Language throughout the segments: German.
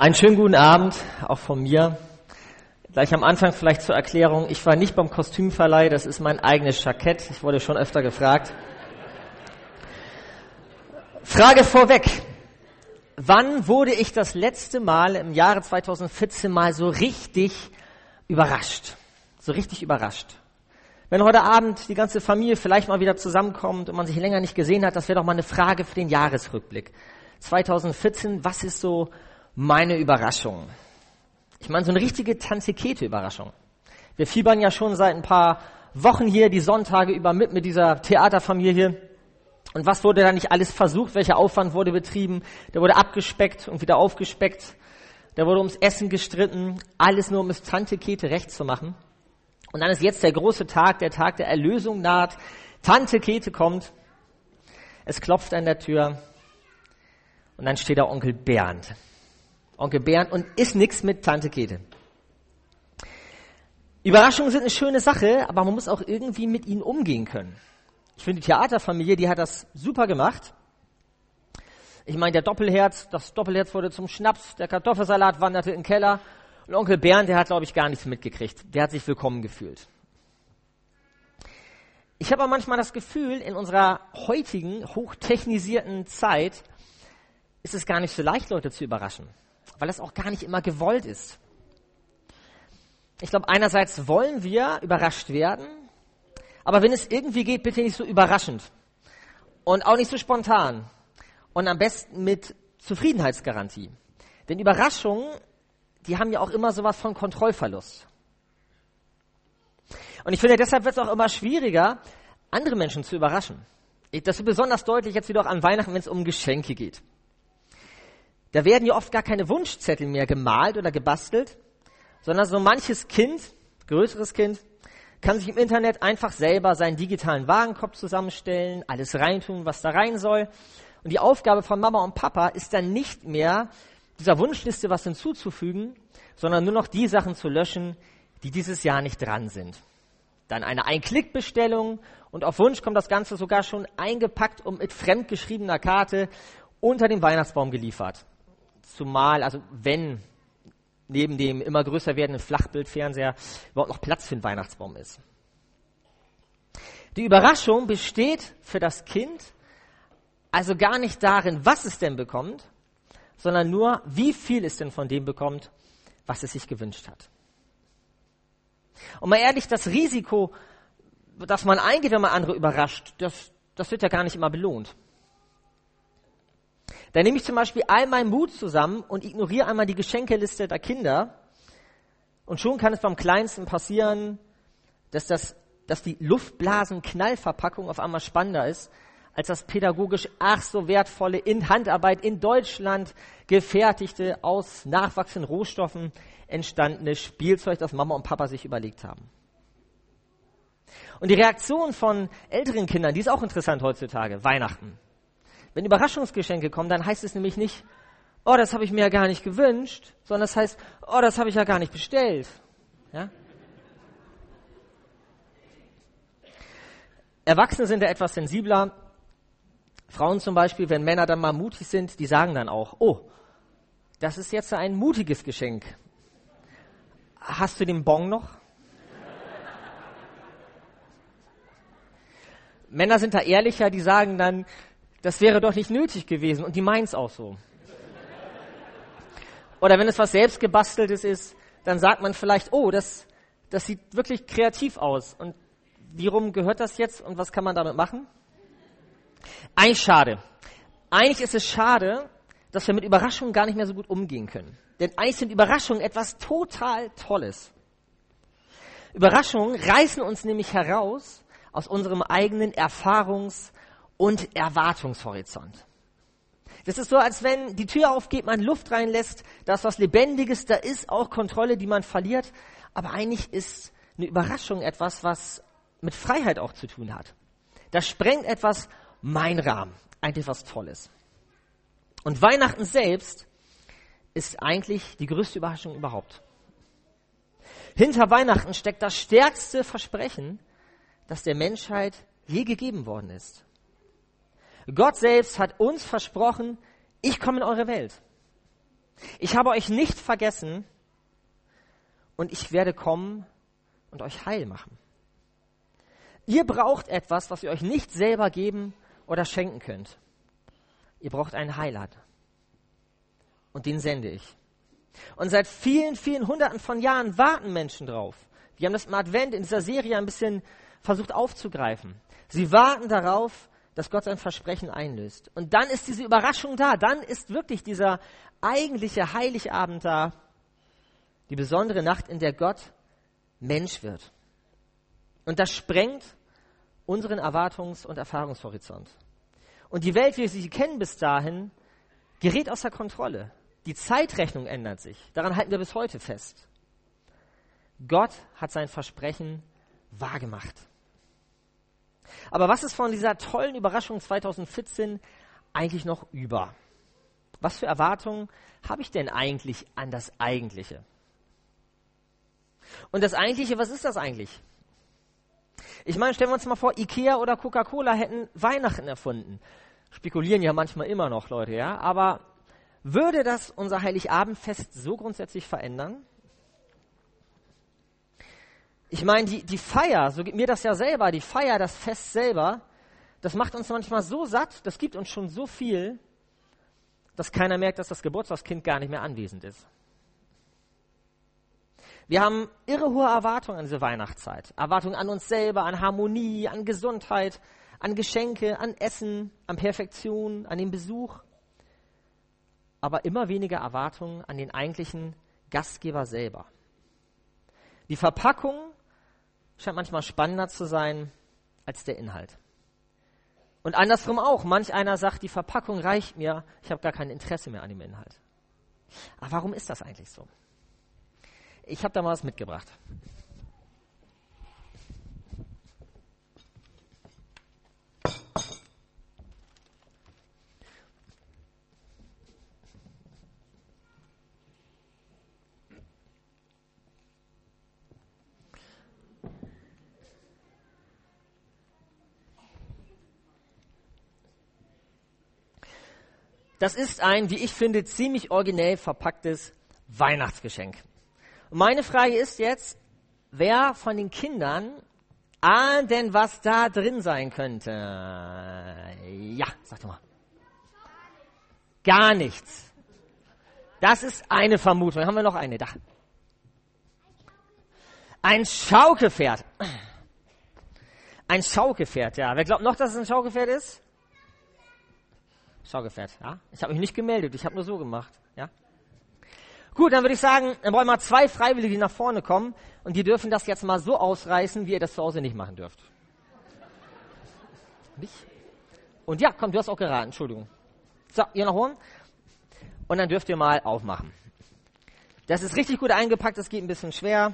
Einen schönen guten Abend, auch von mir. Gleich am Anfang vielleicht zur Erklärung. Ich war nicht beim Kostümverleih, das ist mein eigenes Jackett. Ich wurde schon öfter gefragt. Frage vorweg. Wann wurde ich das letzte Mal im Jahre 2014 mal so richtig überrascht? So richtig überrascht. Wenn heute Abend die ganze Familie vielleicht mal wieder zusammenkommt und man sich länger nicht gesehen hat, das wäre doch mal eine Frage für den Jahresrückblick. 2014, was ist so meine Überraschung. Ich meine, so eine richtige Tanzikete-Überraschung. Wir fiebern ja schon seit ein paar Wochen hier die Sonntage über mit mit dieser Theaterfamilie. Und was wurde da nicht alles versucht? Welcher Aufwand wurde betrieben? Der wurde abgespeckt und wieder aufgespeckt. Da wurde ums Essen gestritten. Alles nur, um es Tante Kete recht zu machen. Und dann ist jetzt der große Tag, der Tag der Erlösung naht. Tante Kete kommt. Es klopft an der Tür. Und dann steht da Onkel Bernd. Onkel Bernd und ist nichts mit Tante Käthe. Überraschungen sind eine schöne Sache, aber man muss auch irgendwie mit ihnen umgehen können. Ich finde, die Theaterfamilie, die hat das super gemacht. Ich meine, der Doppelherz, das Doppelherz wurde zum Schnaps, der Kartoffelsalat wanderte in den Keller und Onkel Bernd, der hat, glaube ich, gar nichts mitgekriegt. Der hat sich willkommen gefühlt. Ich habe aber manchmal das Gefühl, in unserer heutigen, hochtechnisierten Zeit ist es gar nicht so leicht, Leute zu überraschen weil das auch gar nicht immer gewollt ist. Ich glaube, einerseits wollen wir überrascht werden, aber wenn es irgendwie geht, bitte nicht so überraschend und auch nicht so spontan und am besten mit Zufriedenheitsgarantie. Denn Überraschungen, die haben ja auch immer sowas von Kontrollverlust. Und ich finde, deshalb wird es auch immer schwieriger, andere Menschen zu überraschen. Das wird besonders deutlich jetzt wieder auch an Weihnachten, wenn es um Geschenke geht. Da werden ja oft gar keine Wunschzettel mehr gemalt oder gebastelt, sondern so manches Kind, größeres Kind, kann sich im Internet einfach selber seinen digitalen Warenkorb zusammenstellen, alles reintun, was da rein soll. Und die Aufgabe von Mama und Papa ist dann nicht mehr, dieser Wunschliste was hinzuzufügen, sondern nur noch die Sachen zu löschen, die dieses Jahr nicht dran sind. Dann eine Ein-Klick-Bestellung und auf Wunsch kommt das Ganze sogar schon eingepackt und mit fremdgeschriebener Karte unter den Weihnachtsbaum geliefert. Zumal, also wenn neben dem immer größer werdenden Flachbildfernseher überhaupt noch Platz für den Weihnachtsbaum ist. Die Überraschung besteht für das Kind also gar nicht darin, was es denn bekommt, sondern nur, wie viel es denn von dem bekommt, was es sich gewünscht hat. Und mal ehrlich, das Risiko, das man eingeht, wenn man andere überrascht, das, das wird ja gar nicht immer belohnt. Da nehme ich zum Beispiel all meinen Mut zusammen und ignoriere einmal die Geschenkeliste der Kinder. Und schon kann es beim Kleinsten passieren, dass, das, dass die Luftblasen-Knallverpackung auf einmal spannender ist, als das pädagogisch ach so wertvolle in Handarbeit in Deutschland gefertigte, aus nachwachsenden Rohstoffen entstandene Spielzeug, das Mama und Papa sich überlegt haben. Und die Reaktion von älteren Kindern, die ist auch interessant heutzutage, Weihnachten. Wenn Überraschungsgeschenke kommen, dann heißt es nämlich nicht, oh, das habe ich mir ja gar nicht gewünscht, sondern das heißt, oh, das habe ich ja gar nicht bestellt. Ja? Erwachsene sind da etwas sensibler. Frauen zum Beispiel, wenn Männer dann mal mutig sind, die sagen dann auch, oh, das ist jetzt ein mutiges Geschenk. Hast du den Bon noch? Männer sind da ehrlicher, die sagen dann, das wäre doch nicht nötig gewesen und die meint's auch so. Oder wenn es was selbstgebasteltes ist, dann sagt man vielleicht, oh, das, das sieht wirklich kreativ aus. Und wie rum gehört das jetzt und was kann man damit machen? Eigentlich schade. Eigentlich ist es schade, dass wir mit Überraschungen gar nicht mehr so gut umgehen können. Denn eigentlich sind Überraschungen etwas total Tolles. Überraschungen reißen uns nämlich heraus aus unserem eigenen Erfahrungs- und Erwartungshorizont. Das ist so, als wenn die Tür aufgeht, man Luft reinlässt, da ist was Lebendiges, da ist auch Kontrolle, die man verliert. Aber eigentlich ist eine Überraschung etwas, was mit Freiheit auch zu tun hat. Da sprengt etwas mein Rahmen, eigentlich was Tolles. Und Weihnachten selbst ist eigentlich die größte Überraschung überhaupt. Hinter Weihnachten steckt das stärkste Versprechen, das der Menschheit je gegeben worden ist. Gott selbst hat uns versprochen, ich komme in eure Welt. Ich habe euch nicht vergessen und ich werde kommen und euch heil machen. Ihr braucht etwas, was ihr euch nicht selber geben oder schenken könnt. Ihr braucht einen Heiland. Und den sende ich. Und seit vielen, vielen Hunderten von Jahren warten Menschen drauf. Wir haben das im Advent in dieser Serie ein bisschen versucht aufzugreifen. Sie warten darauf, dass Gott sein Versprechen einlöst. Und dann ist diese Überraschung da. Dann ist wirklich dieser eigentliche Heiligabend da. Die besondere Nacht, in der Gott Mensch wird. Und das sprengt unseren Erwartungs- und Erfahrungshorizont. Und die Welt, wie wir sie kennen bis dahin, gerät außer Kontrolle. Die Zeitrechnung ändert sich. Daran halten wir bis heute fest. Gott hat sein Versprechen wahrgemacht. Aber was ist von dieser tollen Überraschung 2014 eigentlich noch über? Was für Erwartungen habe ich denn eigentlich an das Eigentliche? Und das Eigentliche, was ist das eigentlich? Ich meine, stellen wir uns mal vor, Ikea oder Coca-Cola hätten Weihnachten erfunden. Spekulieren ja manchmal immer noch Leute, ja. Aber würde das unser Heiligabendfest so grundsätzlich verändern? Ich meine, die, die Feier, so geht mir das ja selber, die Feier, das Fest selber, das macht uns manchmal so satt, das gibt uns schon so viel, dass keiner merkt, dass das Geburtstagskind gar nicht mehr anwesend ist. Wir haben irre hohe Erwartungen an diese Weihnachtszeit. Erwartungen an uns selber, an Harmonie, an Gesundheit, an Geschenke, an Essen, an Perfektion, an den Besuch. Aber immer weniger Erwartungen an den eigentlichen Gastgeber selber. Die Verpackung scheint manchmal spannender zu sein als der Inhalt. Und andersrum auch. Manch einer sagt, die Verpackung reicht mir, ich habe gar kein Interesse mehr an dem Inhalt. Aber warum ist das eigentlich so? Ich habe da mal was mitgebracht. Das ist ein, wie ich finde, ziemlich originell verpacktes Weihnachtsgeschenk. Und meine Frage ist jetzt, wer von den Kindern ahnt denn, was da drin sein könnte? Ja, sag doch mal. Gar nichts. Das ist eine Vermutung. Haben wir noch eine? Da. Ein Schaukelpferd. Ein Schaukelpferd, ja. Wer glaubt noch, dass es ein Schaukelpferd ist? Schaukelpferd, ja. Ich habe mich nicht gemeldet, ich habe nur so gemacht, ja. Gut, dann würde ich sagen, dann wollen wir zwei Freiwillige, die nach vorne kommen und die dürfen das jetzt mal so ausreißen, wie ihr das zu Hause nicht machen dürft. Nicht? Und ja, komm, du hast auch geraten, Entschuldigung. So, ihr nach oben. Und dann dürft ihr mal aufmachen. Das ist richtig gut eingepackt, das geht ein bisschen schwer.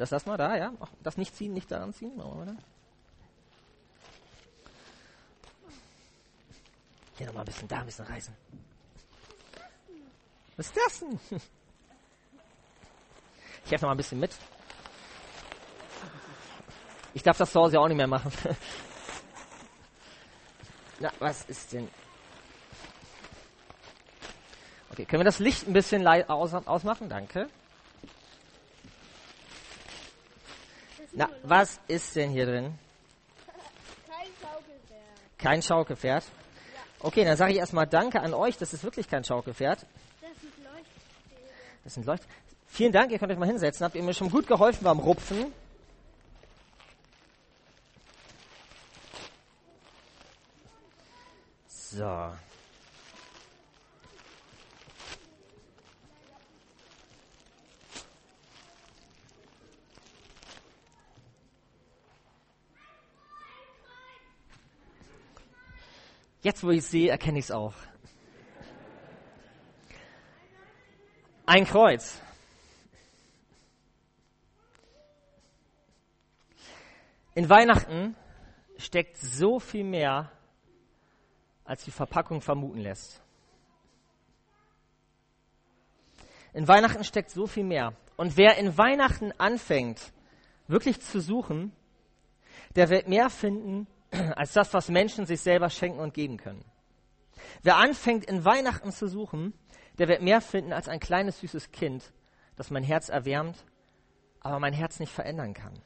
Das lassen wir da, ja. Das nicht ziehen, nicht daran ziehen. Machen. Hier nochmal ein bisschen, da ein bisschen reißen. Was ist das denn? Ich helfe noch mal ein bisschen mit. Ich darf das zu Hause auch nicht mehr machen. Na, was ist denn? Okay, können wir das Licht ein bisschen aus ausmachen? Danke. Na, was ist denn hier drin? Kein Schaukelpferd. Kein Schaukelpferd? Okay, dann sage ich erstmal Danke an euch. Das ist wirklich kein Schaukelpferd. Das sind Leuchtstäbe. Das sind Leucht Vielen Dank, ihr könnt euch mal hinsetzen. Habt ihr mir schon gut geholfen beim Rupfen. So. Jetzt, wo ich es sehe, erkenne ich es auch. Ein Kreuz. In Weihnachten steckt so viel mehr, als die Verpackung vermuten lässt. In Weihnachten steckt so viel mehr. Und wer in Weihnachten anfängt, wirklich zu suchen, der wird mehr finden, als das, was Menschen sich selber schenken und geben können. Wer anfängt, in Weihnachten zu suchen, der wird mehr finden als ein kleines süßes Kind, das mein Herz erwärmt, aber mein Herz nicht verändern kann.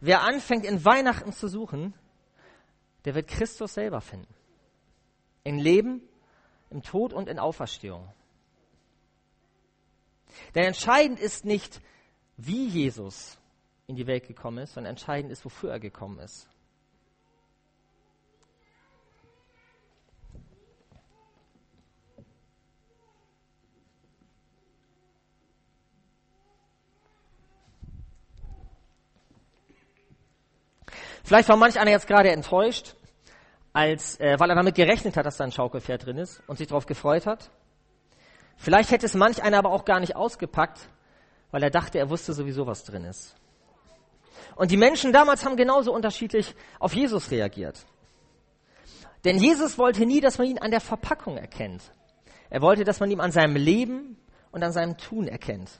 Wer anfängt, in Weihnachten zu suchen, der wird Christus selber finden. In Leben, im Tod und in Auferstehung. Denn entscheidend ist nicht, wie Jesus in die Welt gekommen ist, sondern entscheidend ist, wofür er gekommen ist. Vielleicht war manch einer jetzt gerade enttäuscht, als, äh, weil er damit gerechnet hat, dass da ein Schaukelpferd drin ist und sich darauf gefreut hat. Vielleicht hätte es manch einer aber auch gar nicht ausgepackt, weil er dachte, er wusste sowieso, was drin ist. Und die Menschen damals haben genauso unterschiedlich auf Jesus reagiert. Denn Jesus wollte nie, dass man ihn an der Verpackung erkennt. Er wollte, dass man ihn an seinem Leben und an seinem Tun erkennt.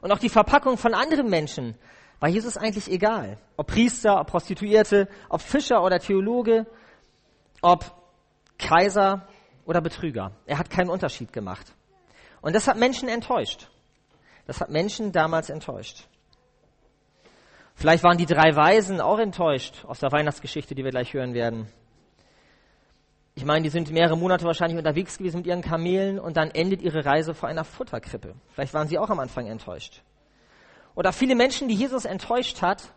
Und auch die Verpackung von anderen Menschen war Jesus eigentlich egal. Ob Priester, ob Prostituierte, ob Fischer oder Theologe, ob Kaiser oder Betrüger. Er hat keinen Unterschied gemacht. Und das hat Menschen enttäuscht. Das hat Menschen damals enttäuscht. Vielleicht waren die drei Weisen auch enttäuscht aus der Weihnachtsgeschichte, die wir gleich hören werden. Ich meine, die sind mehrere Monate wahrscheinlich unterwegs gewesen mit ihren Kamelen und dann endet ihre Reise vor einer Futterkrippe. Vielleicht waren sie auch am Anfang enttäuscht. Oder viele Menschen, die Jesus enttäuscht hat,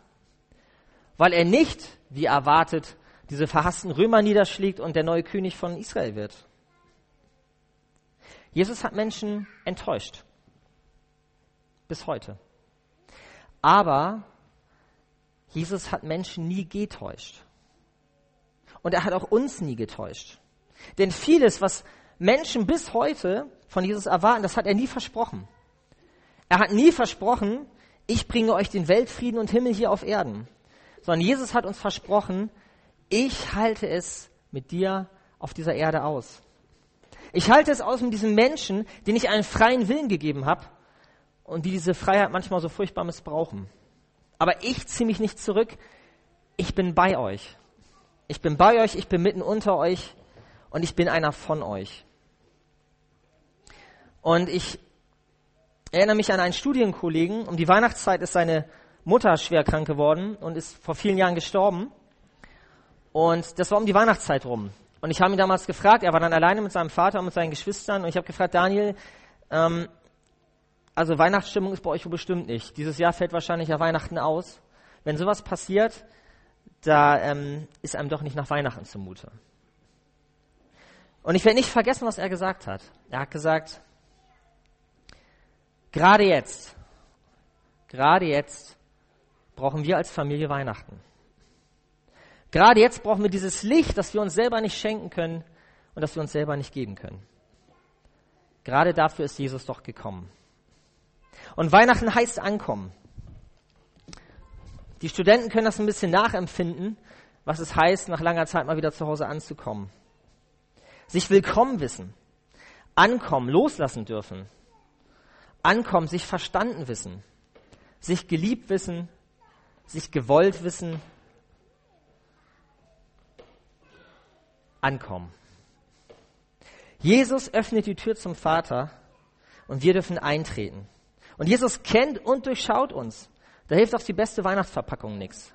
weil er nicht, wie erwartet, diese verhassten Römer niederschlägt und der neue König von Israel wird. Jesus hat Menschen enttäuscht. Bis heute. Aber Jesus hat Menschen nie getäuscht. Und er hat auch uns nie getäuscht. Denn vieles, was Menschen bis heute von Jesus erwarten, das hat er nie versprochen. Er hat nie versprochen, ich bringe euch den Weltfrieden und Himmel hier auf Erden. Sondern Jesus hat uns versprochen, ich halte es mit dir auf dieser Erde aus. Ich halte es aus mit diesem Menschen, den ich einen freien Willen gegeben habe und die diese Freiheit manchmal so furchtbar missbrauchen. Aber ich ziehe mich nicht zurück. Ich bin bei euch. Ich bin bei euch, ich bin mitten unter euch und ich bin einer von euch. Und ich erinnere mich an einen Studienkollegen. Um die Weihnachtszeit ist seine Mutter schwer krank geworden und ist vor vielen Jahren gestorben. Und das war um die Weihnachtszeit rum. Und ich habe ihn damals gefragt, er war dann alleine mit seinem Vater und mit seinen Geschwistern. Und ich habe gefragt, Daniel, ähm, also Weihnachtsstimmung ist bei euch wohl bestimmt nicht. Dieses Jahr fällt wahrscheinlich ja Weihnachten aus. Wenn sowas passiert, da ähm, ist einem doch nicht nach Weihnachten zumute. Und ich werde nicht vergessen, was er gesagt hat. Er hat gesagt, gerade jetzt, gerade jetzt brauchen wir als Familie Weihnachten. Gerade jetzt brauchen wir dieses Licht, das wir uns selber nicht schenken können und das wir uns selber nicht geben können. Gerade dafür ist Jesus doch gekommen. Und Weihnachten heißt ankommen. Die Studenten können das ein bisschen nachempfinden, was es heißt, nach langer Zeit mal wieder zu Hause anzukommen. Sich willkommen wissen, ankommen, loslassen dürfen, ankommen, sich verstanden wissen, sich geliebt wissen, sich gewollt wissen, ankommen. Jesus öffnet die Tür zum Vater und wir dürfen eintreten. Und Jesus kennt und durchschaut uns. Da hilft auch die beste Weihnachtsverpackung nichts.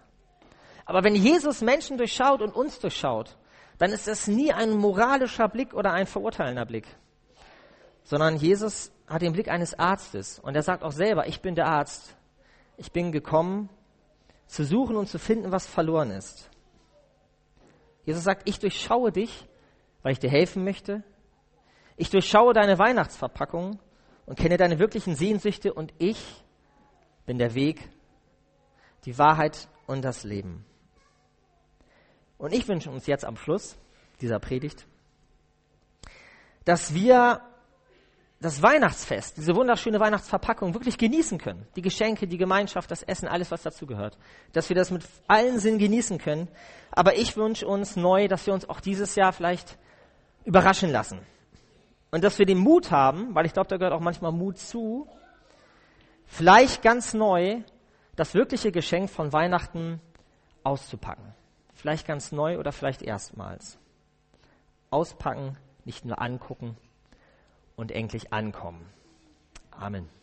Aber wenn Jesus Menschen durchschaut und uns durchschaut, dann ist es nie ein moralischer Blick oder ein verurteilender Blick, sondern Jesus hat den Blick eines Arztes und er sagt auch selber, ich bin der Arzt. Ich bin gekommen, zu suchen und zu finden, was verloren ist. Jesus sagt, ich durchschaue dich, weil ich dir helfen möchte. Ich durchschaue deine Weihnachtsverpackung und kenne deine wirklichen Sehnsüchte und ich bin der Weg, die Wahrheit und das Leben. Und ich wünsche uns jetzt am Schluss dieser Predigt, dass wir das Weihnachtsfest, diese wunderschöne Weihnachtsverpackung wirklich genießen können. Die Geschenke, die Gemeinschaft, das Essen, alles, was dazugehört. Dass wir das mit allen Sinn genießen können. Aber ich wünsche uns neu, dass wir uns auch dieses Jahr vielleicht überraschen lassen und dass wir den Mut haben, weil ich glaube, da gehört auch manchmal Mut zu, vielleicht ganz neu das wirkliche Geschenk von Weihnachten auszupacken. Vielleicht ganz neu oder vielleicht erstmals. Auspacken, nicht nur angucken und endlich ankommen. Amen.